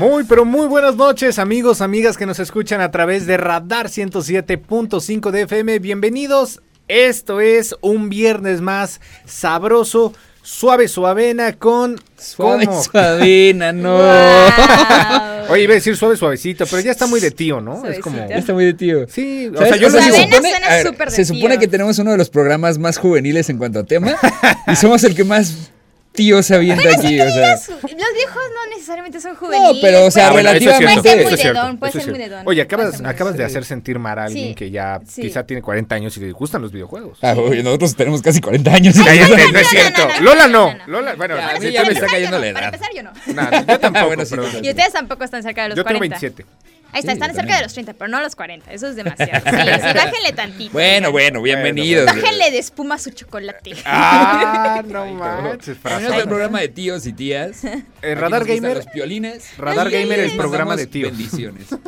Muy, pero muy buenas noches, amigos, amigas que nos escuchan a través de Radar 107.5 de FM. Bienvenidos. Esto es un viernes más sabroso, suave, suavena con. Suave, ¿Cómo? suavena, no. Wow. Oye, iba a decir suave, suavecito, pero ya está muy de tío, ¿no? Es como. Ya está muy de tío. Sí, o ¿Sabes? sea, yo O lo sea, se supone, ver, de se supone tío. que tenemos uno de los programas más juveniles en cuanto a tema y somos el que más tío se avienta aquí, o sea. Los viejos no necesariamente son juveniles. No, pero, o sea, puede- relativamente- Puede ser muy dedón, puede ser muy dedón. Oye, acabas, acabas de hacer sentir mal a alguien Sí, que ya sí. quizá tiene 40 años y le gustan los videojuegos. Ah, oye, nosotros tenemos casi 40 años. Cállate, no, no, no, es no, cierto. no, no, Lola no, no. no, no. Lola, bueno, Ya, a mí ya me está Para cayendo la empezar, edad. yo no. Para empezar, yo no. Nah, yo tampoco. Bueno, Y ustedes tampoco están cerca de los Yo tengo 40. 27. Ahí está, Sí, están cerca de los 30, pero no los 40. Eso es demasiado. Sí, sí, bájenle tantito. Bueno, bueno, bienvenidos. Bájenle de espuma su chocolate. Ah, no manches. Frase. al programa de tíos y tías. Eh, Radar Gamer. Los piolines. Radar Ay, Gamer, el programa de tíos. Bendiciones.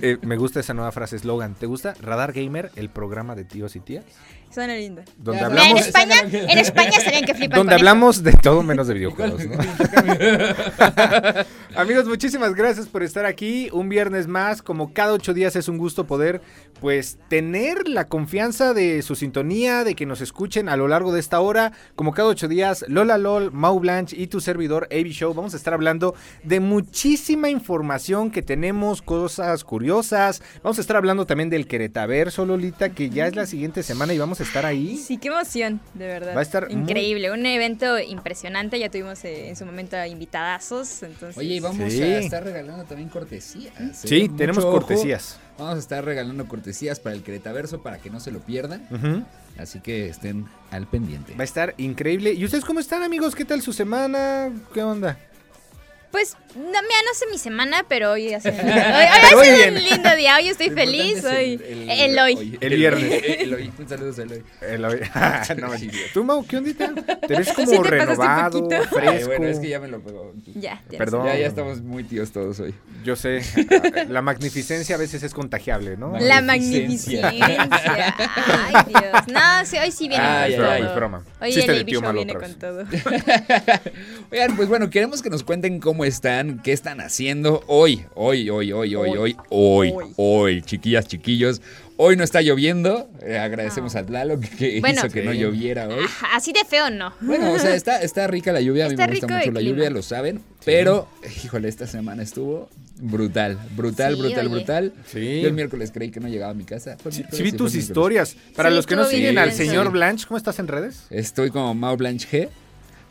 Eh, me gusta esa nueva frase, eslogan. ¿Te gusta? Radar Gamer, el programa de tíos y tías. Suena lindo. Donde Mira, en hablamos, España, en España serían que flipan donde con hablamos de todo menos de videojuegos. ¿no? Amigos, muchísimas gracias por estar aquí. Un viernes más, como cada ocho días es un gusto poder, pues, tener la confianza de su sintonía, de que nos escuchen a lo largo de esta hora. Como cada ocho días, Lola Lol, Mau Blanche y tu servidor AB Show. Vamos a estar hablando de muchísima información que tenemos, cosas curiosas. Vamos a estar hablando también del Queretaverso, Lolita, que ya es la siguiente semana y vamos a estar ahí. Sí, qué emoción, de verdad. Va a estar muy- increíble, un evento impresionante. Ya tuvimos eh, en su momento invitadazos, entonces. Oye, y vamos Sí. a estar regalando también cortesías. ¿eh? Sí, Mucho tenemos ojo. cortesías. Vamos a estar regalando cortesías para el Queretaverso para que no se lo pierdan. Así que estén al pendiente. Va a estar increíble. ¿Y ustedes cómo están, amigos? ¿Qué tal su semana? ¿Qué onda? Pues, no, mira, no sé mi semana, pero hoy ha sido, hoy, hoy Pero ha sido un lindo día. Hoy estoy feliz. Hoy, es el, el, hoy. El viernes. El hoy. Un saludo a Eloy. El hoy- no, mentira. ¿Tú, Mau, qué ondita? Te ves como Sí, te renovado, fresco. Ay, bueno, es que ya me lo pegó. Ya, ya. Perdón. Ya, ya estamos muy tíos todos hoy. Yo sé, la magnificencia a veces es contagiable, ¿no? La Magnificencia. Ay, Dios. No, sí, hoy sí viene Ay, con ay, todo. es broma. Hoy Chiste el Show malo viene con todo. Oigan, pues bueno, queremos que nos cuenten cómo están, qué están haciendo hoy, hoy, hoy, hoy, hoy, hoy, hoy, Hoy. hoy, chiquillas, chiquillos. Hoy no está lloviendo, eh, agradecemos a Tlalo que, Bueno. hizo que no Sí. lloviera hoy. Ajá, Así de feo no. Bueno, o sea, está, está rica la lluvia, a mí Está me gusta mucho la clima. lluvia, lo saben, pero, híjole, esta semana estuvo brutal, brutal, Sí, brutal, oye. brutal. Sí. Yo el miércoles creí que no llegaba a mi casa. ¿Fue el Sí, sí vi Sí, tus historias. Para Sí, los que no siguen bien al señor Blanche, ¿cómo estás en redes? Estoy como Mau Blanche G.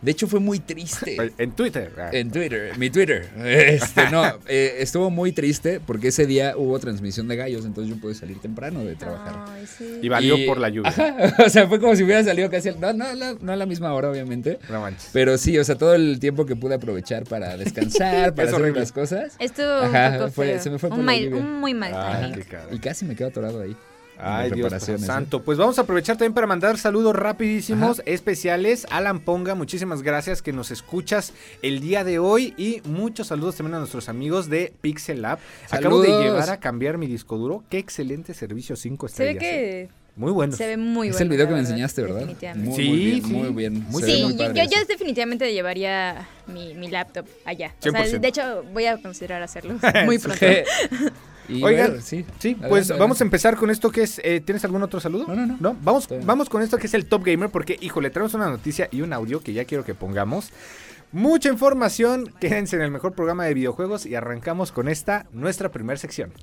De hecho, fue muy triste. En Twitter. Ah. En Twitter, mi Twitter. Este, no, eh, estuvo muy triste porque ese día hubo transmisión de gallos, entonces yo pude salir temprano de trabajar. Ay, sí. Y valió Y- por la lluvia. Ajá, o sea, fue como si hubiera salido casi. al- No, no, no, no a la misma hora, obviamente. No manches. Pero sí, o sea, todo el tiempo que pude aprovechar para descansar, para Es hacer horrible. las cosas. Estuvo Ajá, un poco fue- feo. se me fue por un, la mal- lluvia. un muy mal. Y casi me quedo atorado ahí. Ay, Dios ¿eh? santo. Pues vamos a aprovechar también para mandar saludos rapidísimos, especiales. Alan Ponga, muchísimas gracias que nos escuchas el día de hoy. Y muchos saludos también a nuestros amigos de Pixel Lab. Acabo de llevar a cambiar mi disco duro. Qué excelente servicio, 5 Se ve estrellas. ¿eh? que Muy bueno. se ve muy es bueno. el video que me enseñaste, ¿verdad? Definitivamente. Muy, Sí, muy bien, sí. muy bien. Muy Se Sí, muy yo, yo, definitivamente llevaría mi, mi laptop allá. O sea, 100%. de hecho, voy a considerar hacerlo muy pronto. Y Oigan, bueno, sí, Sí, adelante, pues adelante. vamos a empezar con esto que es. eh, ¿Tienes algún otro saludo? No, no, no. Vamos, vamos con esto que es el Top Gamer, porque, híjole, tenemos una noticia y un audio que ya quiero que pongamos. Mucha información, quédense en el mejor programa de videojuegos y arrancamos con esta, nuestra primera sección.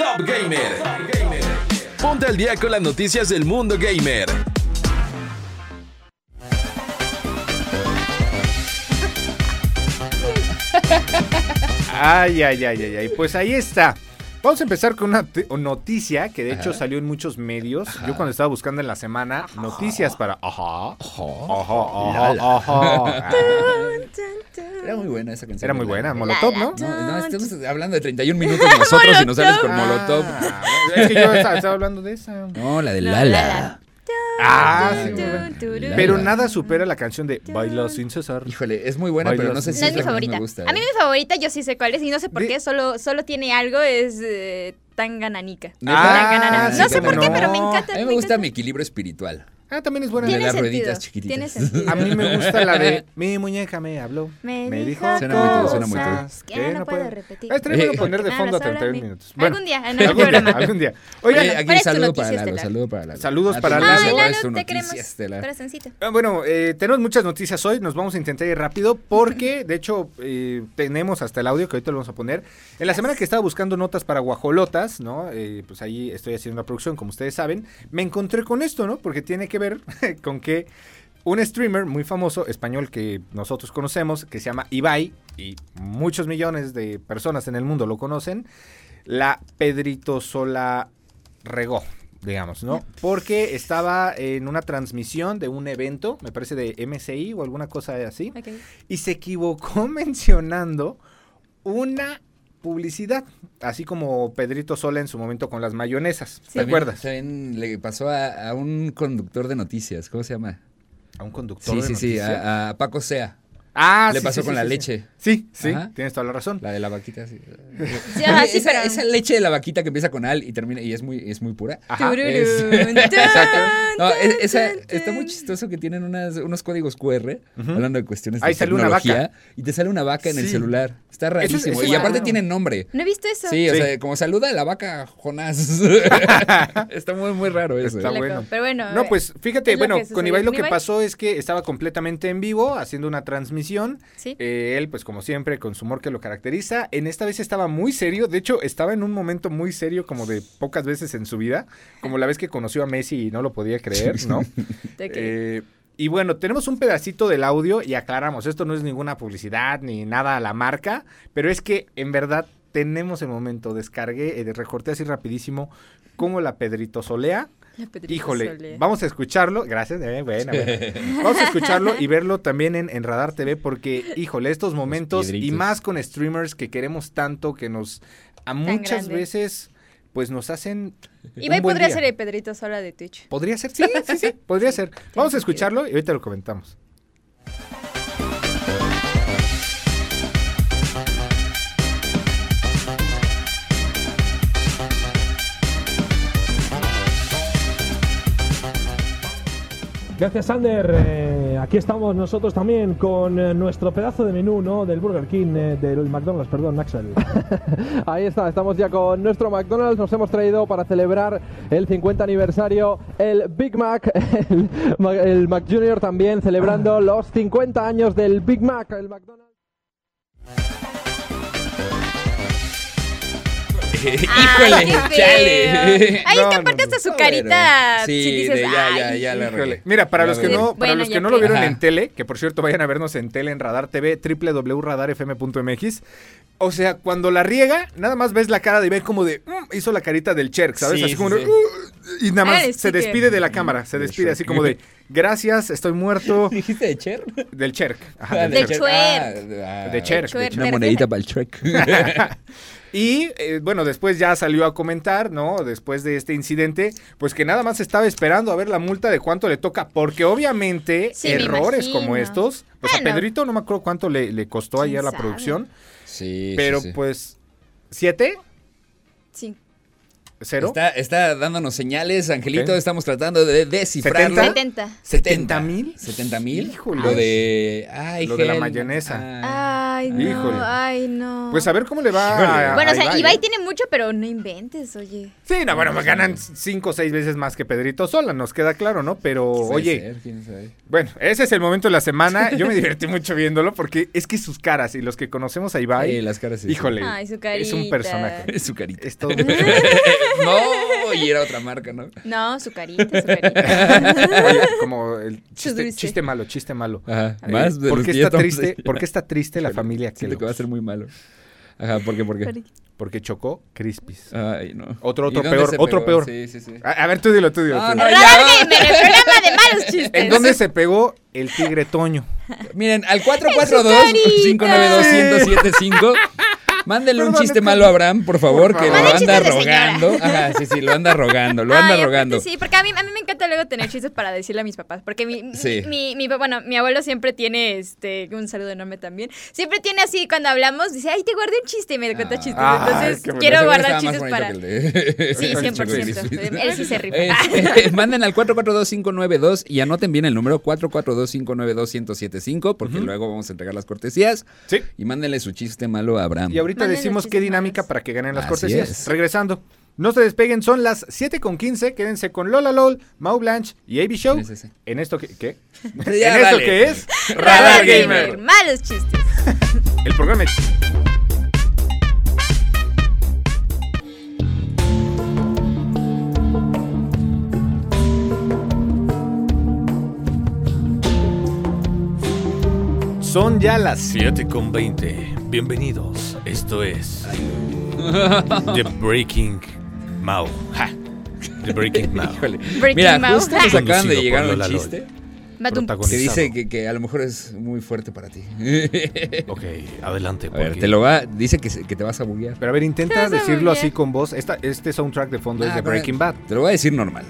Top Gamer. Ponte al día con las noticias del mundo gamer. Ay, ay, ay, ay, ay. Pues ahí está. Vamos a empezar con una noticia que de hecho Ajá. salió en muchos medios. Yo cuando estaba buscando en la semana noticias para... Ajá. Ajá, ajá, ajá. Era muy buena esa canción. Era muy buena. Molotov, ¿no? No, no, estamos hablando de 31 minutos nosotros y nos sales con Molotov. Ah, es que yo estaba, estaba hablando de esa. No, la de Lala. Ah, sí, turun. Pero nada supera la canción de Baila sin cesar. Híjole, es muy buena, pero no sé si No es mi favorita. me gusta. A mí ¿eh? mi favorita yo sí sé cuál es y no sé por qué, solo, solo tiene algo, es eh. ¿Neta? Tanganana. Ah, no sí, sé por qué, pero me encanta. A mí me gusta encanta. mi equilibrio espiritual. Ah, también es buena. De Tiene las rueditas chiquititas. Tiene sentido. A mí me gusta la de Mi muñeca me habló. Me, Me dijo Suena muy suena muy que no no puedo puede- repetir. Ah, estaría bueno Eh, poner de fondo a nada, 31 solo a mí. minutos. Bueno, Algún día, en algún algún día, programa. algún día. Oye, Oigan, aquí ¿cuál es tu saludo para Lalo, saludo para Lalo. Saludos Ah, para Lalo. Ay, ¿cuál Lalo, es tu te queremos. Ah, Bueno, eh, tenemos muchas noticias hoy, nos vamos a intentar ir rápido porque, de hecho, eh, tenemos hasta el audio que ahorita lo vamos a poner. En la semana que estaba buscando notas para guajolotas, ¿no? Eh, pues ahí estoy haciendo la producción, como ustedes saben, me encontré con esto, ¿no? Porque tiene que ver con que un streamer muy famoso, español que nosotros conocemos, que se llama Ibai, y muchos millones de personas en el mundo lo conocen, la Pedrito Sola regó, digamos, ¿no? Porque estaba en una transmisión de un evento, me parece de MCI o alguna cosa así, y se equivocó mencionando una publicidad, así como Pedrito Sola en su momento con las mayonesas, ¿te acuerdas? También le pasó a, a un conductor de noticias, ¿cómo se llama? A un conductor Sí, de sí, sí, noticias. a, a Paco Sea. Ah, Le sí, pasó sí, con sí, la sí, leche. Sí, sí, Ajá. tienes toda la razón. La de la vaquita, sí. Sí, ajá, sí, esa, pero- esa leche de la vaquita que empieza con al y termina y es muy, es muy pura. Ajá. Tururún, Es- tun, Exacto. No, es- esa- está muy chistoso que tienen unas, unos códigos QR, Ujú. hablando de cuestiones de Ahí sale una tecnología, vaca. y te sale una vaca en el celular. Está rarísimo. es y aparte raro. tiene nombre. No he visto eso. Sí, o Sí. sea, como saluda a la vaca Jonás. está muy, muy raro eso. Está ¿eh? Loco, bueno. Pero bueno. No, pues fíjate, bueno, que con Ibai lo que pasó es que estaba completamente en vivo haciendo una transmisión. Sí. Eh, él, pues como siempre, con su humor que lo caracteriza. En esta vez estaba muy serio. De hecho, estaba en un momento muy serio, como de pocas veces en su vida. Como la vez que conoció a Messi y no lo podía creer, ¿no? Eh, y bueno, tenemos un pedacito del audio y aclaramos, esto no es ninguna publicidad ni nada a la marca, pero es que en verdad tenemos el momento, descargué, eh, recorté así rapidísimo como la Pedrito Solea. Híjole, vamos a escucharlo, gracias, eh, buena, buena. Vamos a escucharlo y verlo también en, en Radar TV porque, híjole, estos momentos y más con streamers que queremos tanto, que nos, a muchas grande. veces, pues nos hacen... Ibai un buen podría día. ser el Pedrito sola de Twitch. Podría ser, sí, sí, sí, podría ser. Vamos a sentido. escucharlo y ahorita lo comentamos. Gracias, Sander. Eh, aquí estamos nosotros también con eh, nuestro pedazo de menú, ¿no? Del Burger King, eh, del McDonald's, perdón, Axel. Ahí está, estamos ya con nuestro McDonald's. Nos hemos traído para celebrar el 50 aniversario el Big Mac, el, el Mac Junior también celebrando los 50 años del Big Mac, el McDonald's. Híjole, chale. Ahí No, está no, aparte no. hasta su carita. Sí, si dices, de ya, ya, "Ay". ya la Híjole. Mira, para Ya los que no, para Bueno, los que no lo que- vieron Ajá. en tele, que por cierto vayan a vernos en tele en Radar TV, www.radarfm.mx. O sea, cuando la riega, nada más ves la cara de Ibai como de, "Mm", hizo la carita del Cherk, ¿sabes? Sí, así como sí, de, sí. "Uh", y nada más Ah, se despide de la cámara, se despide así como de, gracias, estoy muerto, ¿Dijiste de Cher? del Cherk. Ajá, Ah, del Cherk. Chuer. Ah, De Cher, de. Cher. Una monedita para el Shrek. Y eh, bueno, después ya salió a comentar, ¿no? Después de este incidente, pues que nada más estaba esperando a ver la multa de cuánto le toca, porque obviamente Sí, errores como estos, pues a Bueno. Pedrito no me acuerdo cuánto le, le costó ¿Quién ayer la sabe? producción, Sí, pero sí, sí. pues, ¿siete? Sí. ¿Cero? Está, está dándonos señales, Angelito. Estamos tratando de descifrarlo. 70. 70. ¿70 mil? 70 mil. Híjole. Lo de. Ay, Lo de la mayonesa. Ah. Ay, no. Ay, no. Pues a ver cómo le va a, Bueno, a o sea, Ibai, Ibai ¿eh? tiene mucho, pero no inventes, oye. Sí, no, bueno, me ganan cinco o seis veces más que Pedrito Sola, nos queda claro, ¿no? Pero, oye, ser, quién sabe. Bueno, ese es el momento de la semana. Yo me divertí mucho viéndolo porque es que sus caras y los que conocemos a Ibai, Sí, las caras sí, híjole, Ay, su es un carita. personaje. Es su carita. Es todo- no, y era otra marca, ¿no? No, su carita, su carita. Oye, como el chiste, malo, chiste malo. Ajá. Eh, Más de ¿Por qué está triste? ¿Por qué está triste la familia Siento que va a ser muy malo. Ajá, ¿por qué? ¿Por qué? Porque chocó Crispis. Ay, no. Otro, ¿Y otro peor, otro pegó? peor. Sí, sí, sí. A, a ver, tú dilo, tú dilo. Ah, tú no. Radar Gamer, el programa de malos chistes. ¿En dónde se pegó el tigre Toño? Miren, al carita. 442-592-1075. Mándenle un chiste es que- malo a Abraham, por favor, Por que lo anda rogando. Ajá, sí, sí, lo anda rogando, lo Ay, anda aparte rogando. Sí, porque a mí, a mí me encanta luego tener chistes para decirle a mis papás. Porque mi, Sí. mi, mi, bueno, mi abuelo siempre tiene, este, un saludo enorme también. Siempre tiene así, cuando hablamos, dice, ay, te guardé un chiste y me cuenta chistes. Ay, Entonces, quiero guardar chistes para... que el de- Sí, el 100%. Él sí se rifa. Eh, manden al 442-592 y anoten bien el número 442-592-1075 porque luego vamos a entregar las cortesías. Sí. Y mándenle su chiste malo a Abraham. Y ahorita Manden decimos qué dinámica malos. para que ganen las Así cortesías. es. Regresando. No se despeguen, son las 7 con 15. Quédense con Lola LOL, Mau Blanche y AB Show. Sí, sí, sí. En esto que. ¿Qué? Ya, en esto dale. que es. Radar Gamer. Malos chistes. El programa. Son ya las 7 con 20. Bienvenidos. Esto es. The Breaking Mau. Ja. The Breaking Mau. Breaking Mira, Mau. justo nos acaban de llegar un chiste que dice que, que a lo mejor es muy fuerte para ti. Ok, adelante. A ver, te lo va, dice que, que te vas a buguear. Pero a ver, intenta decirlo así con voz. Esta, este soundtrack de fondo es Ah, de Breaking Bad. Te lo voy a decir normal.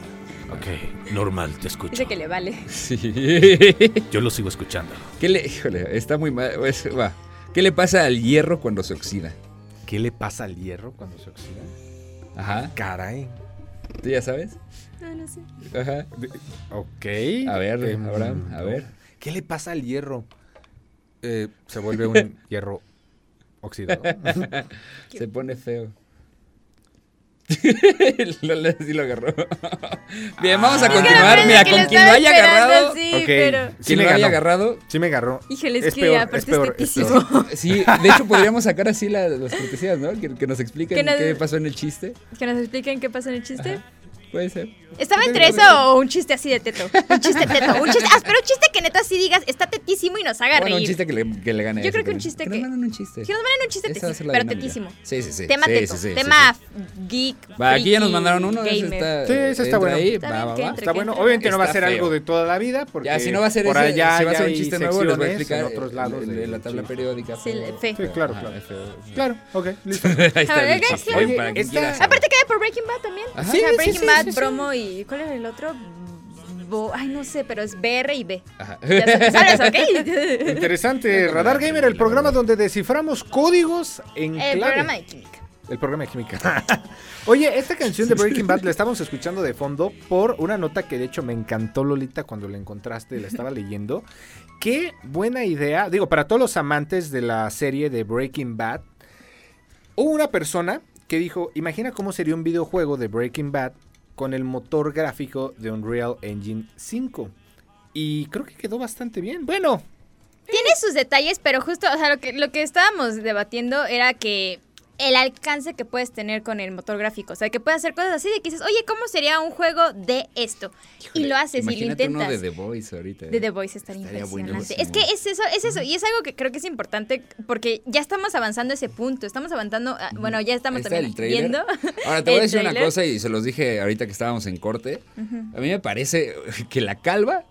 Ok, normal, te escucho. Dice que le vale. Sí. Yo lo sigo escuchando. ¿Qué le, híjole, está muy mal. pues, va. ¿Qué le pasa al hierro cuando se oxida? ¿Qué le pasa al hierro cuando se oxida? Ajá. Caray. ¿Tú ya sabes? No, no sé. Ajá. Ok. A ver, Em, Abraham, a ver. ¿Qué le pasa al hierro? Eh, se vuelve un hierro oxidado. Se pone feo. Lola sí lo agarró. Bien, vamos a Ah. continuar. Mira, con quien lo haya agarrado. así, Ok. pero... Sí me lo haya agarrado. Sí me agarró. Híjole, es, Es que peor, aparte es peor, es es peor. tetísimo. Sí, de hecho podríamos sacar así la- las cortesías, ¿no? Que, que nos expliquen Que nos- qué pasó en el chiste. Que nos expliquen qué pasa en el chiste. Puede ser. ¿Estaba entre eso o un chiste así de teto? Un chiste teto. Un chiste, ah, pero un chiste que neta sí digas, está tetísimo y nos haga Bueno, reír. un chiste que le, que le gane. Yo creo que un chiste que que- nos manden un chiste. Que nos manden un chiste tetísimo, pero tetísimo. Sí, sí, sí. Tema sí, teto. sí, sí, tema sí, geek. Va, aquí ya nos mandaron uno. ese está, Sí, ese está bueno. ahí, Está va, bien va, va. entre. Está bueno. Obviamente no va a ser feo. algo de toda la vida. Porque Ya, si no va a ser por ese, allá si va a ser un chiste nuevo, les voy a explicar en otros lados de la tabla periódica. Sí, claro, claro. feo. Claro, ok, listo. Aparte queda por Breaking Bad también. O Sí, sea, Breaking Bad, promo y. ¿Cuál era el otro? Bo- Ay, no sé, pero es BR y B. Ajá. Ya sabes, ¿sabes, ok? Interesante. Radar Gamer, el programa donde desciframos códigos en El clave. programa de química. El programa de química. Oye, esta canción de Breaking Bad la estamos escuchando de fondo por una nota que de hecho me encantó Lolita cuando la encontraste, la estaba leyendo. Qué buena idea, digo, para todos los amantes de la serie de Breaking Bad, hubo una persona que dijo, imagina cómo sería un videojuego de Breaking Bad con el motor gráfico de Unreal Engine 5. Y creo que quedó bastante bien. Bueno, Tiene sus detalles, pero justo, lo que, lo que estábamos debatiendo era que el alcance que puedes tener con el motor gráfico. O sea, que puedes hacer cosas así de que dices, oye, ¿cómo sería un juego de esto? y lo haces y lo intentas. uno de The Voice ahorita. De The Voice estaría, Estaría impresionante. buenísimo. Es que es eso, es eso. Y es algo que creo que es importante porque ya estamos avanzando a ese punto. Estamos avanzando, a- bueno, ya estamos también el viendo. Ahora te voy a decir una cosa y se los dije ahorita que estábamos en corte. A mí me parece que la calva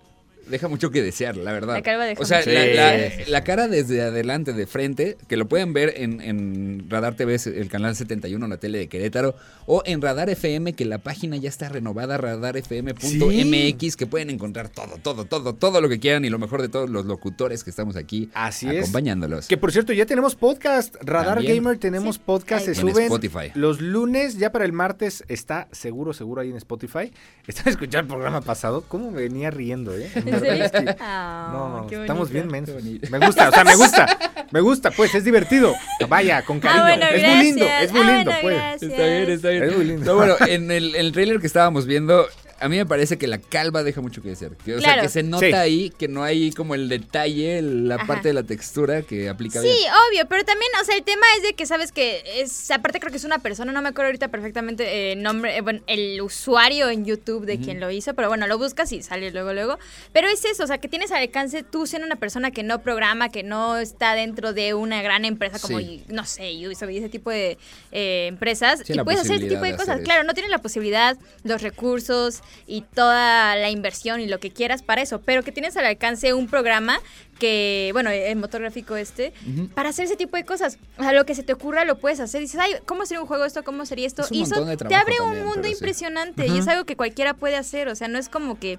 deja mucho que desear, la verdad. La calva deja O sea, mucho la, que la- desear. la cara desde adelante, de frente, que lo pueden ver en, en Radar TV, el canal 71, la tele de Querétaro, o en Radar FM, que la página ya está renovada, radarfm.mx, que pueden encontrar todo, todo, todo, todo lo que quieran y lo mejor de todos los locutores que estamos aquí Así es. acompañándolos. Que por cierto, ya tenemos podcast. Radar También. Gamer tenemos Sí, podcast. Se. En suben Spotify. los lunes. Ya para el martes está seguro, seguro ahí en Spotify. ¿Están escuchando el programa pasado? ¿Cómo me venía riendo, eh? Ah, No, qué estamos bien mensos. Me gusta, o sea, me gusta. Me gusta, pues, es divertido. Vaya, con cariño. Ah, bueno, es muy lindo, es muy Ah, lindo, bueno, pues. gracias. Está bien, está bien. Es muy lindo. No, bueno, en el, el trailer que estábamos viendo, a mí me parece que la calva deja mucho que desear. Que, o sea, que se nota Sí. ahí que no hay como el detalle, la Ajá. parte de la textura que aplica Sí, bien. obvio, pero también, o sea, el tema es de que sabes que es, aparte creo que es una persona, no me acuerdo ahorita perfectamente el nombre, eh, bueno, el usuario en YouTube de quien lo hizo, pero bueno, lo buscas y sale luego, luego. Pero es eso, o sea, que tienes al alcance tú siendo una persona que no programa, que no está dentro de una gran empresa como, Sí. no sé, Ubisoft y ese tipo de eh, empresas, Sí, y puedes hacer ese tipo de de cosas. Claro, no tienes la posibilidad, los recursos y toda la inversión y lo que quieras para eso, pero que tienes al alcance un programa que, bueno, el motor gráfico este, para hacer ese tipo de cosas. O sea, lo que se te ocurra lo puedes hacer. Dices, ay, ¿cómo sería un juego esto? ¿Cómo sería esto? Es y eso te abre un mundo sí. impresionante y es algo que cualquiera puede hacer. O sea, no es como que...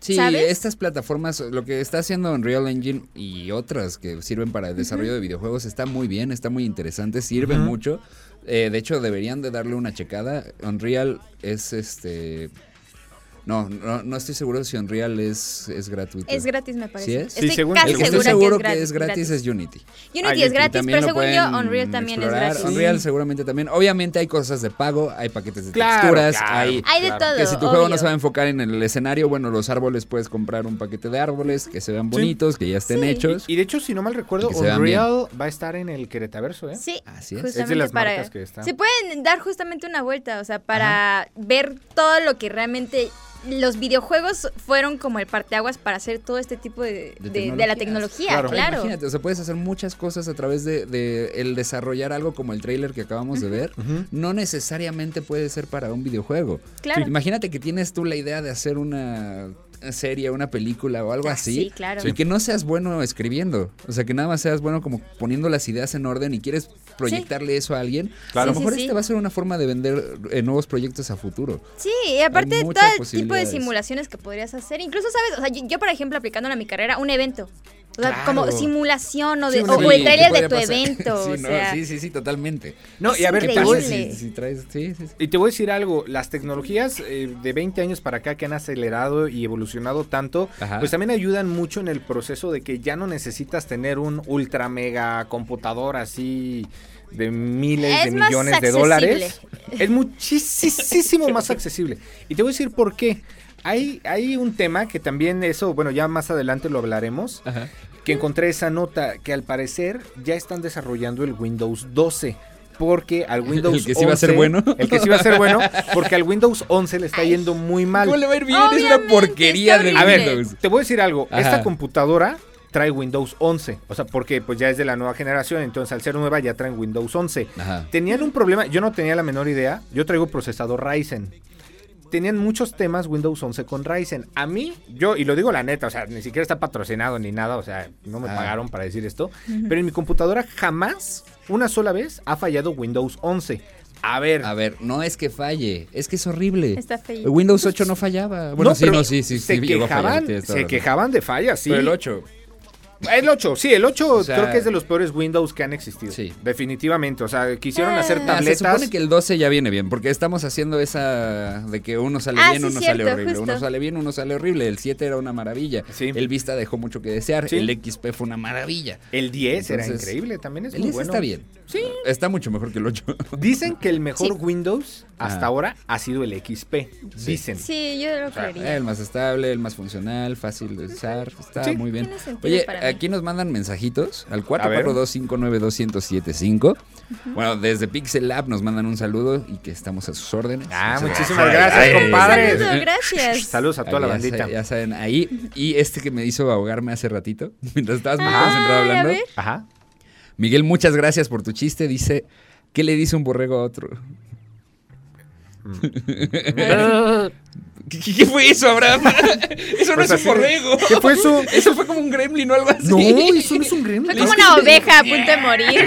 Sí, ¿Sabes? estas plataformas, lo que está haciendo Unreal Engine y otras que sirven para el desarrollo de videojuegos está muy bien, está muy interesante, sirve mucho. Eh, de hecho, deberían de darle una checada. Unreal es este... No, no, no estoy seguro si Unreal es, es gratuito. Es gratis, me parece. ¿Sí es? Estoy Sí, según- casi El que estoy seguro que es gratis. gratis es Unity. Unity Ah, es gratis, pero según yo, Unreal también explorar. es gratis. Unreal seguramente también. Obviamente hay cosas de pago, hay paquetes de Claro, texturas, claro. hay... Hay de Claro. todo. Que si tu juego no se va a enfocar en el escenario, bueno, los árboles puedes comprar un paquete de árboles que se vean bonitos, que ya estén Sí. hechos. Y de hecho, si no mal recuerdo, Unreal va a estar en el Queretaverso, ¿eh? Sí, Así es. justamente Es de las para... marcas que están. Se pueden dar justamente una vuelta, o sea, para ver todo lo que realmente... Los videojuegos fueron como el parteaguas para hacer todo este tipo de, De de- de la tecnología, Claro. claro. Imagínate, o sea, puedes hacer muchas cosas a través de, de el desarrollar algo como el trailer que acabamos de ver. No necesariamente puede ser para un videojuego. Claro. Imagínate que tienes tú la idea de hacer una serie, una película o algo Ah, así. sí, claro. Y que no seas bueno escribiendo. O sea, que nada más seas bueno como poniendo las ideas en orden y quieres proyectarle eso a alguien. Claro. A lo Sí, mejor sí, este sí. va a ser una forma de vender eh, nuevos proyectos a futuro. Sí, y aparte Hay todo el tipo de simulaciones que podrías hacer. Incluso, ¿sabes? O sea, yo, yo, por ejemplo, aplicándolo a mi carrera, un evento. O sea, Claro. como simulación o, de, Sí, un o- o evento. el tráiler ¿qué de tu pasar? evento. sí, o no, sea, sí, sí, sí, totalmente. No, Es y a ver, ¿Qué te pasa voy, increíble. si, si traes? Sí, sí, sí. y te voy a decir algo, las tecnologías eh, de 20 años para acá que han acelerado y evolucionado tanto, Ajá. pues también ayudan mucho en el proceso de que ya no necesitas tener un ultra mega computador así de miles Es de millones de dólares. Es muchísimo más accesible. Y te voy a decir por qué. Hay, hay un tema que también eso, bueno, ya más adelante lo hablaremos, Ajá. que encontré esa nota que al parecer ya están desarrollando el Windows 12. Porque al Windows El que sí va a ser 11 bueno. El que sí va a ser bueno. Porque al Windows 11 le está yendo muy mal. ¿Cómo le va a ir bien? Obviamente, es una porquería de A ver, Windows. te voy a decir algo. Ajá. Esta computadora trae Windows 11. O sea, porque pues ya es de la nueva generación. Entonces al ser nueva ya traen Windows 11. Ajá. Tenían un problema. Yo no tenía la menor idea. Yo traigo procesador Ryzen. Tenían muchos temas Windows 11 con Ryzen. A mí, yo, y lo digo la neta, o sea, ni siquiera está patrocinado ni nada, o sea, no me Ah. pagaron para decir esto. Pero en mi computadora jamás, una sola vez, ha fallado Windows 11. A ver, A ver, no es que falle, es que es horrible. Está. El Windows 8 no fallaba. Bueno, no, sí, no, sí, sí, se sí, llegó a fallar, quejaban, toda se quejaban de fallas, sí. Pero el 8. El 8, sí, el 8 O sea- creo que es de los peores Windows que han existido. Sí. Definitivamente, o sea, quisieron Ah. hacer Ah, se tabletas. supone que el 12 ya viene bien, porque estamos haciendo esa de que uno sale Ah, bien, sí, uno cierto, sale horrible, justo. uno sale bien, uno sale horrible. El 7 era una maravilla. Sí. El Vista dejó mucho que desear, Sí. el XP fue una maravilla. El 10 era increíble, también es el muy 10 bueno. está bien. Sí. Está mucho mejor que el 8. Dicen que el mejor Sí. Windows hasta Ajá. ahora ha sido el XP. Dicen. Sí, yo lo creería. El más estable, el más funcional, fácil de usar. Está Sí. muy bien. Tiene Oye, para mí. Aquí nos mandan mensajitos al A ver. 442-592-1075. Bueno, desde Pixel Lab nos mandan un saludo y que estamos a sus órdenes. Ah, Muchas muchísimas gracias, ay, compadre. Saludos, gracias. Saludos a toda la bandita. Ya saben, ahí. Y este que me hizo ahogarme hace ratito, mientras estabas muy Ay, concentrado a hablando. ver. Ajá. Miguel, muchas gracias por tu chiste. Dice, ¿qué le dice un borrego a otro? ¿Qué, qué- qué fue eso, Abraham? eso no Pues es así- un borrego. ¿Qué fue eso? Eso fue como un gremlin o algo así. No, eso no es un gremlin. Fue como una oveja a punto de morir.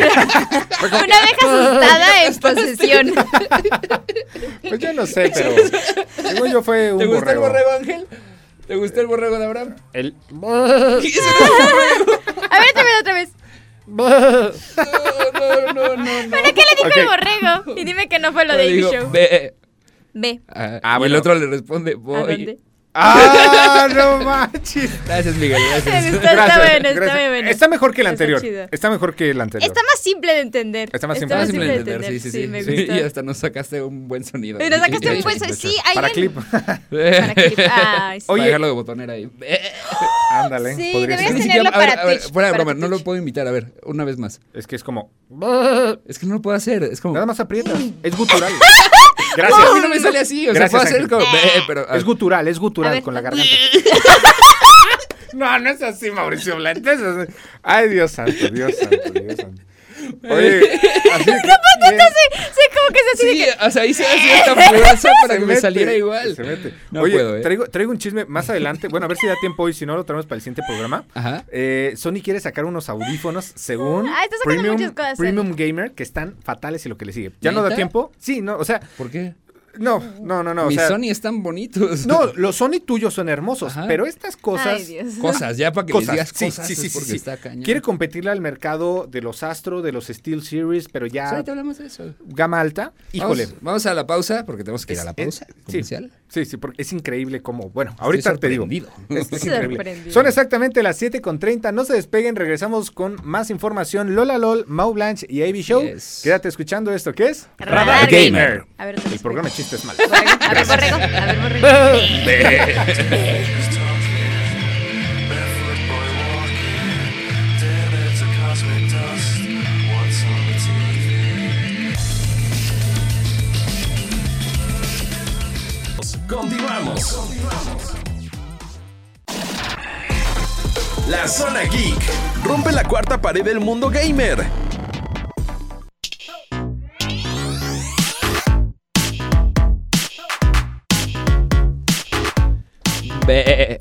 una oveja asustada en posesión. Pues yo no sé, pero. Según yo fue un ¿Te gustó el borrego. borrego, Ángel? ¿Te gustó el borrego de Abraham? El. No es A ver, otra vez, otra vez. No, no, no, no. no. ¿Qué le dijo el borrego? Y dime que no fue lo de digo, Show. Ve. Ah, Ah, y bueno. el otro le responde, ¿A voy. dónde? ¡Ah, no manches! Gracias, Miguel. Gracias. Está, está Gracias, bueno, está gracias. bueno. Está mejor que el anterior. Está mejor que el anterior. Está más simple de entender. Está más simple. Más simple de de entender, sí, sí, sí. me Sí. Y hasta nos sacaste un buen sonido. Y nos sacaste un buen Sí, sonido. sí, hay Para clip. Para clip. Ay, sí. Para Oye. dejarlo de botonera ahí. Ándale. Sí, podría deberías ser. Tenerlo a ver, para a ver, Twitch, Fuera de para broma, tu no lo puedo imitar. A ver, una vez más. Es que es como. Es que no lo puedo hacer. Es como. Nada más aprietas. Es gutural. A Gracias. mí no me sale así. O sea, Gracias, puedo hacer como. Pero. Es gutural, es gutural A con la garganta. No, no es así, Mauricio Blanco. es así. Ay, Dios santo, Dios santo, Dios santo. Oye, así que. bien, Sí, como que de Sí, que. o sea, hice cierta fuerza para se que me mete, saliera igual. Se mete. No Oye, puedo, ¿eh? traigo, traigo un chisme más adelante. Bueno, a ver si da tiempo hoy. Si no, lo traemos para el siguiente programa. Ajá. Eh, Sony quiere sacar unos audífonos según Ah, Premium, Premium Gamer que están fatales y lo que le sigue. ¿Ya no da tiempo? Sí, no, o sea, ¿Por qué? No, no, no, no. o Mis sea, Sony están bonitos. No, los Sony tuyos son hermosos, Ajá. pero estas cosas. Ay, Dios. Cosas, ya para que les digas sí, cosas. sí, sí, es porque sí. está cañón. Quiere competirle al mercado de los Astro, de los Steel Series, pero Sí, ya ahorita hablamos de eso. gama alta. Híjole. Vamos, vamos a la pausa porque tenemos que ir a la Es- pausa es- comercial. Sí, sí, porque es increíble como, bueno, ahorita te digo. Es, es increíble. Son exactamente las 7 con 30. No se despeguen, regresamos con más información. Lola LOL, Mau Blanche y AB Show. Yes. Quédate escuchando esto que es Radar Gamer. A ver, El programa chistes mal. A ver, borrego. A ver, borrego. La zona geek rompe la cuarta pared del mundo gamer. Ve.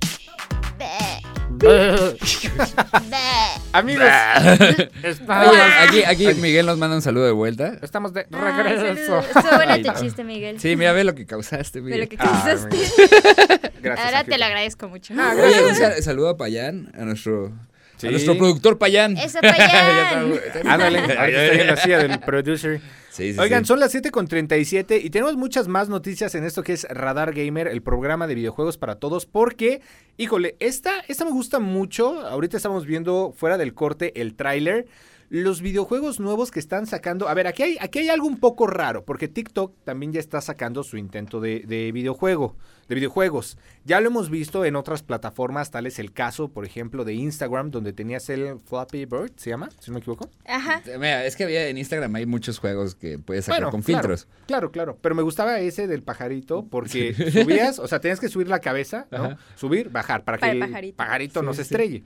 Amigos, Oye, aquí, aquí Miguel nos manda un saludo de vuelta. estamos de Ah, regreso. Estuvo bueno tu chiste, Miguel. Sí, mira, ve lo que causaste, Miguel. lo que Ah, causaste. Gracias. Ahora te lo agradezco mucho. Oye, un sal- saludo a Payán, a nuestro, Sí. a nuestro productor Payán. Eso, Payán. está- Ándale, ahorita estoy en la silla del producer. Sí, sí, Oigan, sí. son las 7 con 37 y tenemos muchas más noticias en esto que es Radar Gamer, el programa de videojuegos para todos, porque, híjole, esta, esta me gusta mucho. Ahorita estamos viendo fuera del corte el tráiler. Los videojuegos nuevos que están sacando. A ver, aquí hay, aquí hay algo un poco raro, porque TikTok también ya está sacando su intento de, de videojuego, de videojuegos. Ya lo hemos visto en otras plataformas, tal es el caso, por ejemplo, de Instagram, donde tenías el Flappy Bird, ¿se llama? Si no me equivoco. Ajá. Mira, es que había en Instagram hay muchos juegos que puedes sacar con claro, filtros. Claro, claro. Pero me gustaba ese del pajarito porque subías, o sea, tenías que subir la cabeza, ¿no? Ajá. Subir, bajar, para, Para que el pajarito. no se estrelle. Sí.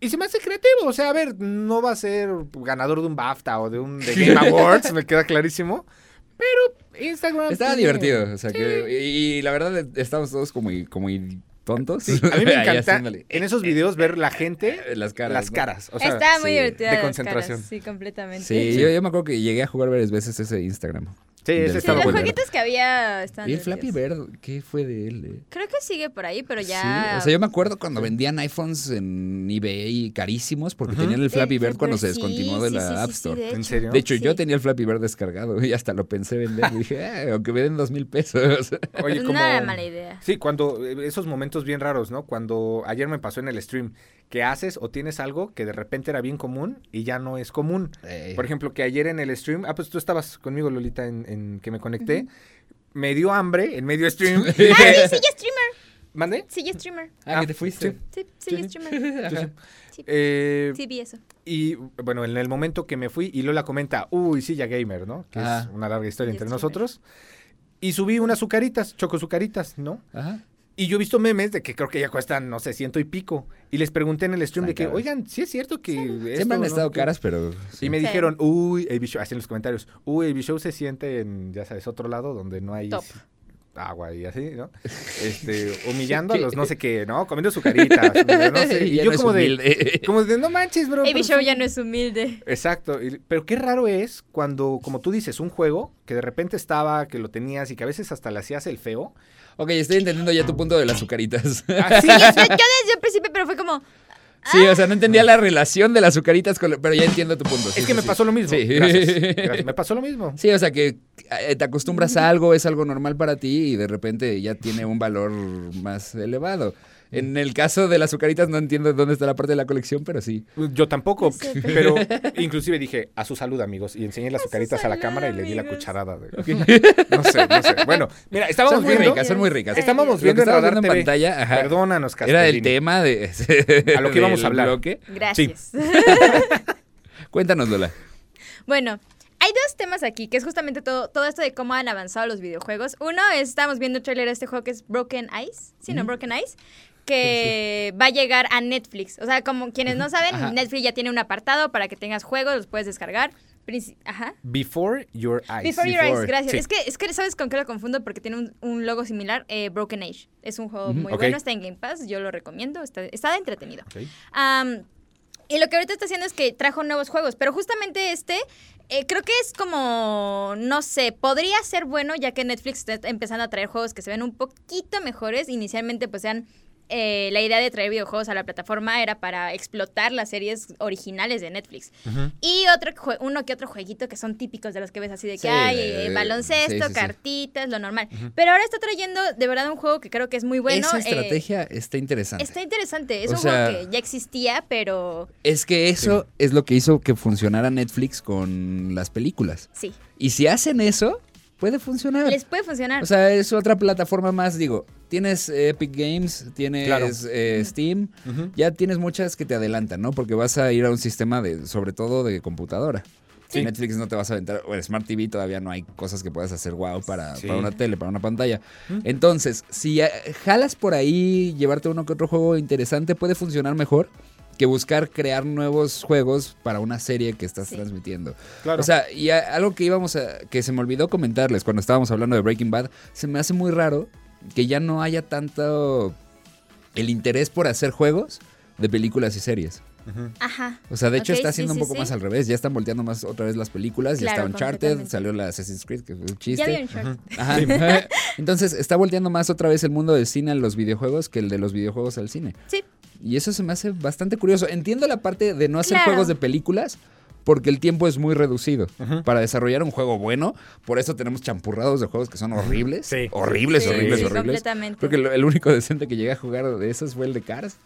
Y se me hace creativo, o sea, a ver, no va a ser ganador de un BAFTA o de un de Game Awards, me queda clarísimo. Pero Instagram. Estaba tiene- divertido, o sea, que, y, y la verdad estamos todos como, y- como y tontos. Sí, a mí me encanta en esos videos ver la gente, Las caras, las ¿no? caras. O sea, Estaba muy sí, divertida. de las concentración. caras, Sí, completamente. Sí, Yo, yo me acuerdo que llegué a jugar varias veces ese Instagram. Sí, ese estaba los bueno. jueguitos que había estaban Y el Flappy. Bird, ¿qué fue de él? eh? Creo que sigue por ahí, pero ya. Sí, o sea, yo me acuerdo cuando vendían iPhones en eBay carísimos porque tenían el Flappy Bird cuando se sí, descontinuó de la sí, sí, App sí, Store. de ¿En hecho. serio? De hecho, yo tenía el Flappy Bird descargado y hasta lo pensé vender. Y dije, "Ah, aunque me den dos mil pesos. Oye, no como... era mala idea. Sí, cuando eh, esos momentos bien raros, ¿no? Cuando ayer me pasó en el stream que haces o tienes algo que de repente era bien común y ya no es común. Eh, Por ejemplo, que ayer en el stream, ah, pues tú estabas conmigo, Lolita, en, en que me conecté. Me dio hambre en medio stream. Ah, sí, ya streamer. ¿Mande? Sí, ya streamer. ah, que te fuiste. sí. Sí, sí, ya streamer. Ajá. Sí, Eh, sí, vi eso. Y bueno, en el momento que me fui, y Lola comenta, uy, sí, ya gamer, ¿no? Que es Ajá. una larga historia entre streamer. nosotros. Y subí unas azucaritas, chocosucaritas, ¿no? Ajá. Y yo he visto memes de que creo que ya cuestan, no sé, ciento y pico. Y les pregunté en el stream de que, caras. oigan, sí es cierto que. esto, Siempre han estado que-" caras, pero. Y me Sí. dijeron, uy, AB Show, así en los comentarios, uy, AB Show se siente en, ya sabes, otro lado donde no hay Top. Agua y así, ¿no? Este, humillando a los no sé qué, ¿no? Comiendo sucaritas, no sé. Y yo no como de, como de, no manches, bro. AB pero Show sí". ya no es humilde. Exacto, y- pero qué raro es cuando, como tú dices, un juego que de repente estaba, que lo tenías y que a veces hasta le hacías el feo. Ok, estoy entendiendo ya tu punto de las azucaritas. Así, Yo, yo desde el principio, pero fue como. Sí, o sea, no entendía la relación de las azucaritas con... Pero ya entiendo tu punto. sí, es sí, que me sí. pasó lo mismo. Sí. Gracias, gracias. Me pasó lo mismo. Sí, o sea, que eh, te acostumbras a algo, es algo normal para ti y de repente ya tiene un valor más elevado. En el caso de las azucaritas no entiendo dónde está la parte de la colección, pero sí. Yo tampoco, pero inclusive dije, a su salud, amigos, y enseñé las azucaritas a la cámara y le di la cucharada. de- No sé, no sé. Bueno, mira, estábamos Son muy viendo... ricas, son muy ricas. Estábamos viendo en estábamos Radar viendo en TV. pantalla, ajá. Perdónanos, Era el Castellini. tema de A lo que íbamos a hablar. bloque. Gracias. Cuéntanos, Lola. Bueno, hay dos temas aquí, que es justamente todo, todo esto de cómo han avanzado los videojuegos. Uno es, estamos viendo el trailer de este juego que es Broken Eyes, ¿sí, no? Broken Eyes, que va a llegar a Netflix. O sea, como quienes no saben, Ajá. Netflix ya tiene un apartado para que tengas juegos, los puedes descargar. Ajá. Before Your Eyes. Before Your Before. Eyes, gracias. Sí. Es, que, es que, ¿sabes con qué lo confundo? Porque tiene un, un logo similar, eh, Broken Age. Es un juego muy bueno, está en Game Pass, yo lo recomiendo, está, está entretenido. Y lo que ahorita está haciendo es que trajo nuevos juegos, pero justamente este eh, creo que es como, no sé, podría ser bueno ya que Netflix está empezando a traer juegos que se ven un poquito mejores. Inicialmente pues sean... eh, la idea de traer videojuegos a la plataforma era para explotar las series originales de Netflix. Y otro uno que otro jueguito que son típicos de los que ves así de que Sí, hay eh, baloncesto, sí, sí, sí. cartitas, lo normal. Pero ahora está trayendo de verdad un juego que creo que es muy bueno. Esa eh, estrategia está interesante. está interesante. Es O un sea- juego que ya existía, pero Es que eso es lo que hizo que funcionara Netflix con las películas. sí. Y si hacen eso, puede funcionar. Les puede funcionar. O sea, es otra plataforma más, digo. Tienes Epic Games, tienes Claro. eh, Steam, ya tienes muchas que te adelantan, ¿no? Porque vas a ir a un sistema de, sobre todo de computadora. Sí. Netflix no te vas a aventar, o en Smart TV todavía no hay cosas que puedas hacer wow para, Sí. para una tele, para una pantalla. Entonces, si eh, jalas por ahí, llevarte uno que otro juego interesante, puede funcionar mejor que buscar crear nuevos juegos para una serie que estás Sí. transmitiendo. Claro. O sea, y a- algo que íbamos a, que se me olvidó comentarles cuando estábamos hablando de Breaking Bad, se me hace muy raro que ya no haya tanto el interés por hacer juegos de películas y series. Ajá. O sea, de hecho está haciendo sí, un poco sí. más al revés. Ya están volteando más otra vez las películas. ya está Uncharted, salió la Assassin's Creed, que fue un chiste. Ya vi un short. Ajá. Entonces está volteando más otra vez el mundo del cine a los videojuegos que el de los videojuegos al cine. Sí. Y eso se me hace bastante curioso. Entiendo la parte de no hacer Claro. juegos de películas porque el tiempo es muy reducido. Para desarrollar un juego bueno, por eso tenemos champurrados de juegos que son horribles. Sí. Horribles, Sí, horribles, sí, horribles. completamente. Creo que el único decente que llegué a jugar de esos fue el de Cars.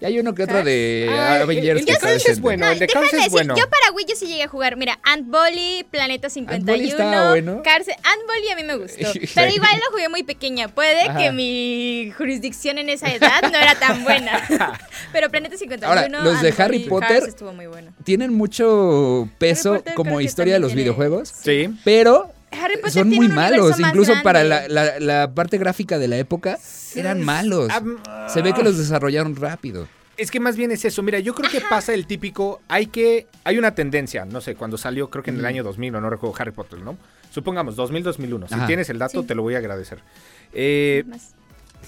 Y hay uno que otro ¿Cars? de Ah, Avengers el de Cars es bueno. el de déjame Cars es decir, bueno. yo para Wii yo sí llegué a jugar. Mira, Ant Bully, Planeta 51. estaba bueno. Cárcel- Ant Bully a mí me gustó. Pero igual lo jugué muy pequeña. Puede Ajá. que mi jurisdicción en esa edad no era tan buena. Pero Planeta 51. Ahora, los de Ant Harry Bully, Potter- Cars estuvo muy bueno. Tienen mucho peso como historia de los tiene- videojuegos. Sí. Pero Harry Potter son tiene muy malos. más Incluso para la, la- la parte gráfica de la época, eran malos. Ah, Se ve que los desarrollaron rápido. Es que más bien es eso. Mira, yo creo que pasa el típico. Hay que. Hay una tendencia. No sé, cuando salió, creo que en el año 2000, o no recuerdo Harry Potter, ¿no? Supongamos 2000-2001. Si Ajá. tienes el dato, Sí. te lo voy a agradecer. Eh, Más.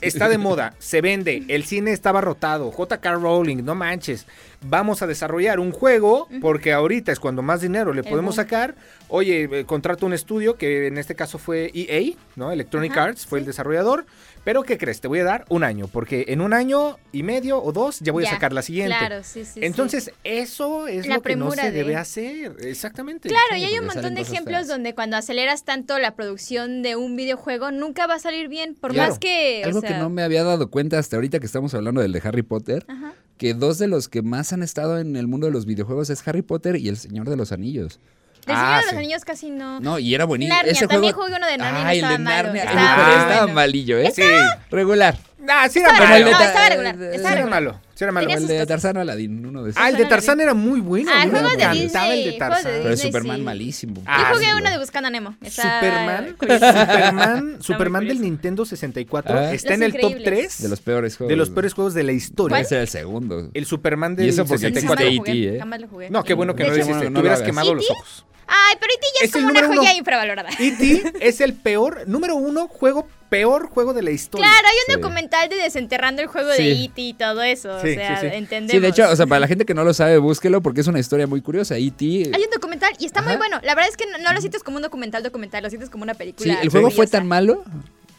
Está de moda, se vende, el cine estaba rotado, JK Rowling, no manches. Vamos a desarrollar un juego porque ahorita es cuando más dinero le podemos sacar. Oye, eh, contrato un estudio que en este caso fue EA, ¿no? Electronic Ajá, Arts fue el desarrollador. Pero ¿qué crees? Te voy a dar un año porque en un año y medio o dos ya voy a sacar la siguiente. Claro, sí, sí. sí. Entonces, eso es La lo que no se de- debe hacer. Exactamente. Claro, Sí, y hay un montón de ejemplos feas. donde cuando aceleras tanto la producción de un videojuego nunca va a salir bien, por Claro. más que... o Algo que no me había dado cuenta hasta ahorita que estamos hablando del de Harry Potter, Ajá. que dos de los que más han estado en el mundo de los videojuegos es Harry Potter y El Señor de los Anillos. Del Ah, Señor de los. Anillos casi no. No, y era buenísimo. Narnia, Ese también juego... jugué uno de Narnia y no el de estaba malo, Narnia. estaba bueno. malillo, ¿eh? Sí. Regular. Ah, sí era Estaba malo. El de no, Ta- estaba regular, estaba era regular. malo. Sí era malo. El de. Tarzán Aladín, uno de esos. Ah, el de Tarzán era muy bueno. Ah, de el de Disney, juegos de Tarzán. Pero Disney, Superman sí. malísimo. Ah, Yo jugué sí, uno no. de Buscando a Nemo. Está Superman. Superman, Superman del. Nintendo 64 Ah. está en el top Increíbles. 3 De los peores juegos. de los peores juegos de la historia. Ese era el segundo. El Superman del Y eso porque 64. Jamás lo jugué, E.T., ¿eh? jamás lo jugué. No, qué bueno que De no hecho, dijiste. bueno, no Te hubieras lo quemado los ojos. Ay, pero E.T. ya es, como una joya uno. infravalorada. E.T. es el peor, número uno, juego, peor juego de la historia. Claro, hay un Sí. documental de desenterrando el juego Sí. de E.T. y todo eso. Sí, o sea, sí, sí. entendemos. Sí, de hecho, o sea, para la gente que no lo sabe, búsquelo porque es una historia muy curiosa. E.T. Hay un documental y está muy bueno. La verdad es que no, no lo sientes como un documental documental, lo sientes como una Sí, película. el juego fue tan malo.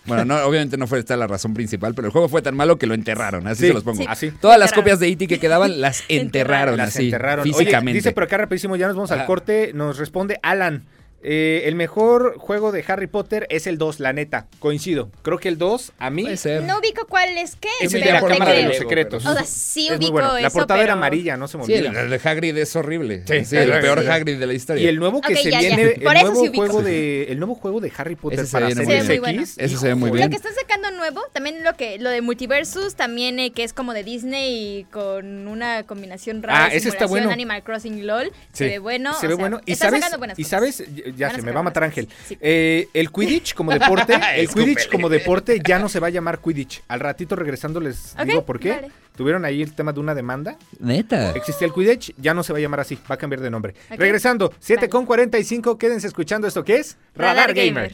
Bueno, no, obviamente no fue esta la razón principal, pero el juego fue tan malo que lo enterraron, así Sí, se los pongo. sí. Así. Todas las copias de E.T. que quedaban las enterraron, Las así, enterraron. físicamente. Oye, dice por acá rapidísimo, ya nos vamos al corte. Nos responde Alan. Eh, el mejor juego de Harry Potter es el 2, la neta. Coincido. Creo que el 2, a mí, Puede ser. No ubico cuál es qué, es Sí, el ya de la Cámara de los Secretos. O sea, sí es muy ubico bueno. La eso, portada era pero- amarilla, no se me Sí, olvida. el, el de Hagrid es horrible. Sí, Sí, el sí. peor Sí. Hagrid de la historia. Y el nuevo que Ok, se ya, ya. viene, Por el eso nuevo sí ubico. juego de el nuevo juego de Harry Potter Ese se para viene Series muy bien. X. Ese se ve muy bien. Lo que están sacando nuevo, también lo que lo de Multiversus, también eh, que es como de Disney con una combinación rara Ah, ese está bueno. Animal Crossing LOL, Sí, se ve bueno, Se ve bueno. Y sabes, ya se me va a matar Ángel. sí. Eh, el Quidditch como deporte, el. Quidditch como deporte ya no se va a llamar Quidditch. Al ratito regresando les digo por qué. vale. Tuvieron ahí el tema de una demanda. Neta. Existía el Quidditch, ya no se va a llamar así, va a cambiar de nombre. Ok. Regresando, 7 Vale. con 45, quédense escuchando esto que es Radar, Gamer.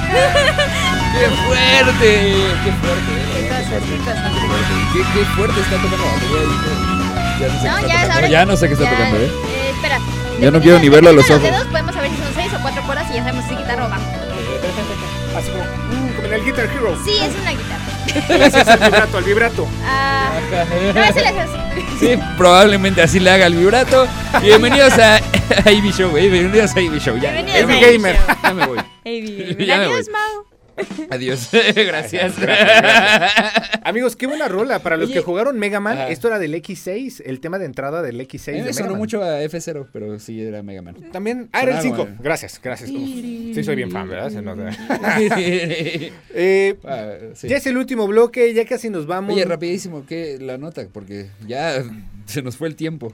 ¡Qué fuerte! ¡Qué fuerte! Qué eh, cosas, qué cosas. Qué, qué fuerte está tocando la batería. Ya no sé No, qué está ya, tocando. Ya no sé qué está ya, tocando, ¿eh? eh, espera. Ya no quiero ni verlo a los ojos. dedos podemos saber si son 6 o 4 cuerdas y ya sabemos si guitarra o bajo. Así como, mm, como en el Guitar Hero. Sí, es una guitarra. Le haces al vibrato, al vibrato. Ah, no, ese le hace así. Sí, probablemente así le haga el vibrato. Bienvenidos a, a Ivy Show, eh, bienvenidos a Ivy Show. Ya, Bienvenidos Ivy a Ivy Gamer. Show. ya me voy. Me Adiós. Mau. Adiós. Gracias. Amigos, qué buena rola. Para los Oye. que jugaron Mega Man, Ajá. esto era del X6, el tema de entrada del A X6 mí de me sonó mucho a F0, pero sí era Mega Man. También. Ah, era el Sonaba, 5. eh. Gracias, gracias. Uf, Sí, soy bien fan, ¿verdad? Se nota. Eh, Ah, sí. Ya es el último bloque, ya casi nos vamos. Oye, rapidísimo, ¿qué la nota? Porque ya se nos fue el tiempo.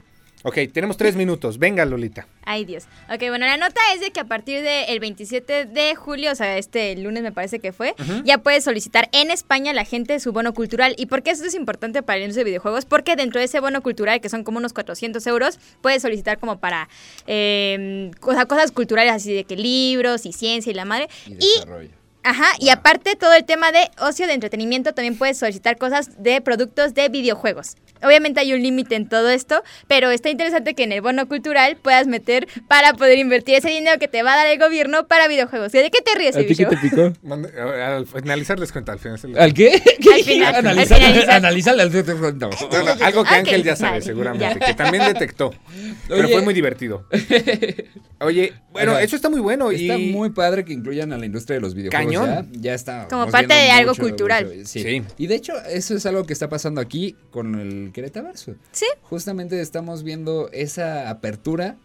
Ok, tenemos tres minutos. Venga, Lolita. Ay, Dios. Ok, bueno, la nota es de que a partir del 27 de julio, o sea, este lunes me parece que fue, ya puedes solicitar en España la gente su bono cultural. ¿Y por qué esto es importante para el industria de videojuegos? Porque dentro de ese bono cultural, que son como unos 400 euros, puedes solicitar como para eh, cosa- cosas culturales, así de que libros y ciencia y la madre. Y Y desarrollo. Ajá, y aparte todo el tema de ocio de entretenimiento, también puedes solicitar cosas de productos de videojuegos. Obviamente hay un límite en todo esto, pero está interesante que en el bono cultural puedas meter para poder invertir ese dinero que te va a dar el gobierno para videojuegos. ¿De qué te ríes, ¿A ti qué te picó? Al finalizar les cuento, al finalizar. ¿Al qué? Al final, al Analizar, al No, no, algo que Ángel ya sabe, vale, seguramente, ya. que también detectó. Pero Oye. fue muy divertido. Oye, bueno, Ajá. eso está muy bueno. Está y... muy padre que incluyan a la industria de los videojuegos. Cañón. Ya, ya está. Como parte de algo cultural. mucho, sí. Sí. Y de hecho, eso es algo que está pasando aquí con el Querétaverso. Sí. Justamente estamos viendo esa apertura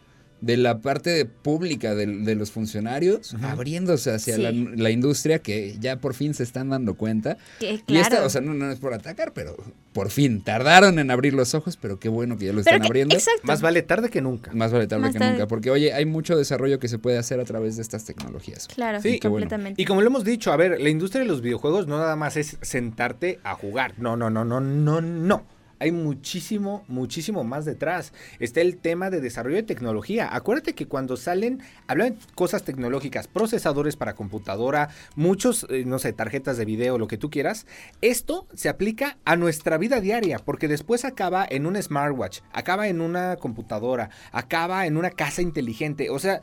de la parte pública de, los funcionarios abriéndose hacia Sí. la, la industria que ya por fin se están dando cuenta. Que, Y esta, o sea, no, no es por atacar, pero por fin tardaron en abrir los ojos, pero qué bueno que ya lo Pero están que- abriendo. exacto. Más vale tarde que nunca. Más vale tarde Más que tarde. nunca, porque oye, hay mucho desarrollo que se puede hacer a través de estas tecnologías. Claro, Sí, bueno. completamente. Y como lo hemos dicho, a ver, la industria de los videojuegos no nada más es sentarte a jugar. No, no, no, no, no, no. Hay muchísimo, muchísimo más detrás. Está el tema de desarrollo de tecnología. Acuérdate que cuando salen, hablan de cosas tecnológicas, procesadores para computadora, muchos, eh, no sé, tarjetas de video, lo que tú quieras. Esto se aplica a nuestra vida diaria, porque después acaba en un smartwatch, acaba en una computadora, acaba en una casa inteligente. O sea,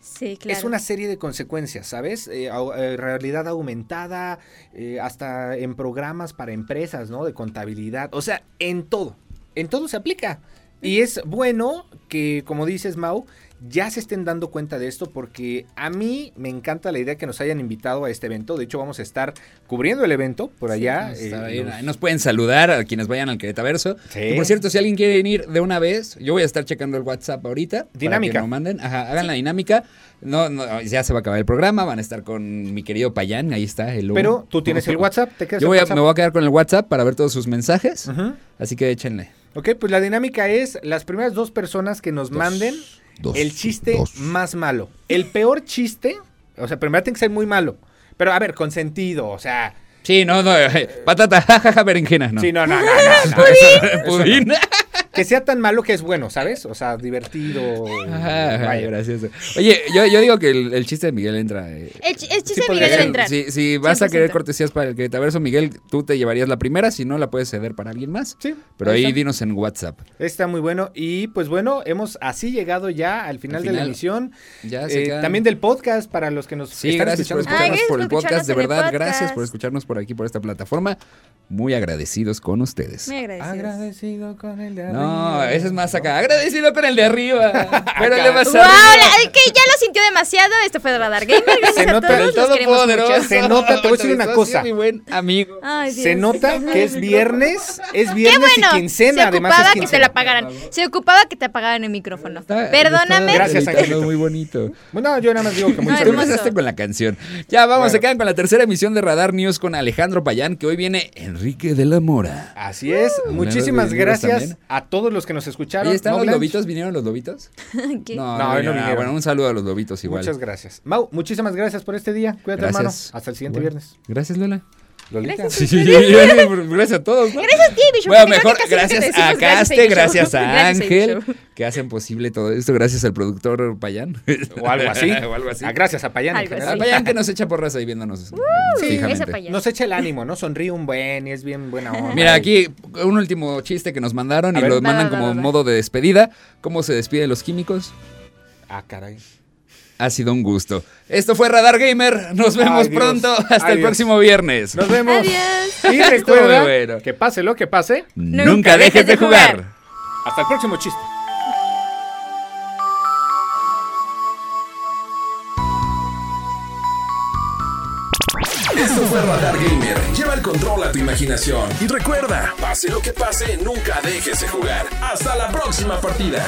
Sí, claro. es una serie de consecuencias, ¿sabes? Eh, eh, realidad aumentada, eh, hasta en programas para empresas, ¿no? De contabilidad, o sea, en todo, en todo se aplica. Y es bueno que, como dices, Mau, ya se estén dando cuenta de esto porque a mí me encanta la idea que nos hayan invitado a este evento. De hecho, vamos a estar cubriendo el evento por allá. Eh, nos pueden saludar a quienes vayan al Querétaverso. Sí. Y por cierto, si alguien quiere ir de una vez, yo voy a estar checando el WhatsApp ahorita. Dinámica. Para que nos manden. Ajá, hagan la dinámica. No, no, ya se va a acabar el programa. Van a estar con mi querido Payán. Ahí está. el. Pero tú tienes el WhatsApp, te quedas Yo el voy a- WhatsApp? me voy a quedar con el WhatsApp para ver todos sus mensajes. Así que échenle. Ok, pues la dinámica es las primeras dos personas que nos manden dos, el chiste dos. más malo. El peor chiste, o sea, primero tiene que ser muy malo. Pero a ver, con sentido, o sea, Sí, no, no. eh, Patata, jajaja, berenjena. No. Sí, no, no, no. no, no, eso- Pudín. Que sea tan malo que es bueno, ¿sabes? O sea, divertido. Ajá, ajá, vaya. gracioso. Oye, yo, yo digo que el, el chiste de Miguel entra. eh, El, ch- el chiste Sí, de Miguel debe entrar. Si, si vas a 100%. querer cortesías para el Queretaverso, Miguel, tú te llevarías la primera, si no la puedes ceder para alguien más. Sí, Pero ahí dinos en WhatsApp. Está muy bueno. Y pues bueno, hemos así llegado ya al final, Al de la emisión. Ya se Eh, quedan- también del podcast para los que nos Sí, están gracias por escuchando. Ay, escucharnos por por el podcast, de verdad, gracias por escucharnos por aquí, por esta plataforma. Muy agradecidos con ustedes. Muy agradecidos. Agradecido con el de No, arriba. ese es más acá. Agradecido con el de arriba. Pero el de más ¡Wow! arriba. la- que ya lo sintió demasiado. Esto fue Radar Gamer. Gracias Se a nota todos. El los queremos todopoderoso. mucho. Se nota, te voy a decir una cosa. Mi buen amigo. Ay, Se nota que es viernes, es Qué viernes bueno. y quincena, se además ocupaba es que te quincena. la pagaran. Se ocupaba que te apagaran el micrófono. Está- Perdóname. está Gracias, Angelito. Muy bonito. Bueno, yo nada más digo que muchas Ay, Tú empezaste con la canción. Ya vamos, Bueno. se quedan con la tercera emisión de Radar News con Alejandro Payán, que hoy viene Enrique de la Mora. Así es. Uh, Muchísimas gracias también. a todos los que nos escucharon. Oye, ¿están ¿No, los Blanche? lobitos? ¿Vinieron los lobitos? ¿Qué? No, No, no, vinieron. Vinieron. Bueno, un saludo a los lobitos igual. Muchas gracias. Mau, muchísimas gracias por este día. Cuídate, Gracias. hermano. Hasta el siguiente Bueno, viernes. Gracias, Lola. Lolita. Sí, sí, sí, sí, gracias a todos. ¿no? Gracias a ti, Bishop. Bueno, mejor gracias a Caste, gracias a Ángel, que hacen posible todo esto. Gracias al productor Payán. O algo así. o algo así. Ah, gracias a Payán. en Algo general. Al Payán que nos echa porras ahí viéndonos fijamente. Payán. Nos echa el ánimo, ¿no? Sonríe un buen y es bien buena onda. Mira, aquí un último chiste que nos mandaron A y ver. lo mandan como modo de despedida. ¿Cómo se despiden los químicos? Ah, caray. Ha sido un gusto. Esto fue Radar Gamer. Nos vemos pronto. Hasta el próximo viernes. Nos vemos. Adiós. Y recuerda bueno. que pase lo que pase. Nunca dejes de jugar. Hasta el próximo chiste. Esto fue Radar Gamer. Lleva el control a tu imaginación. Y recuerda, pase lo que pase, nunca dejes de jugar. Hasta la próxima partida.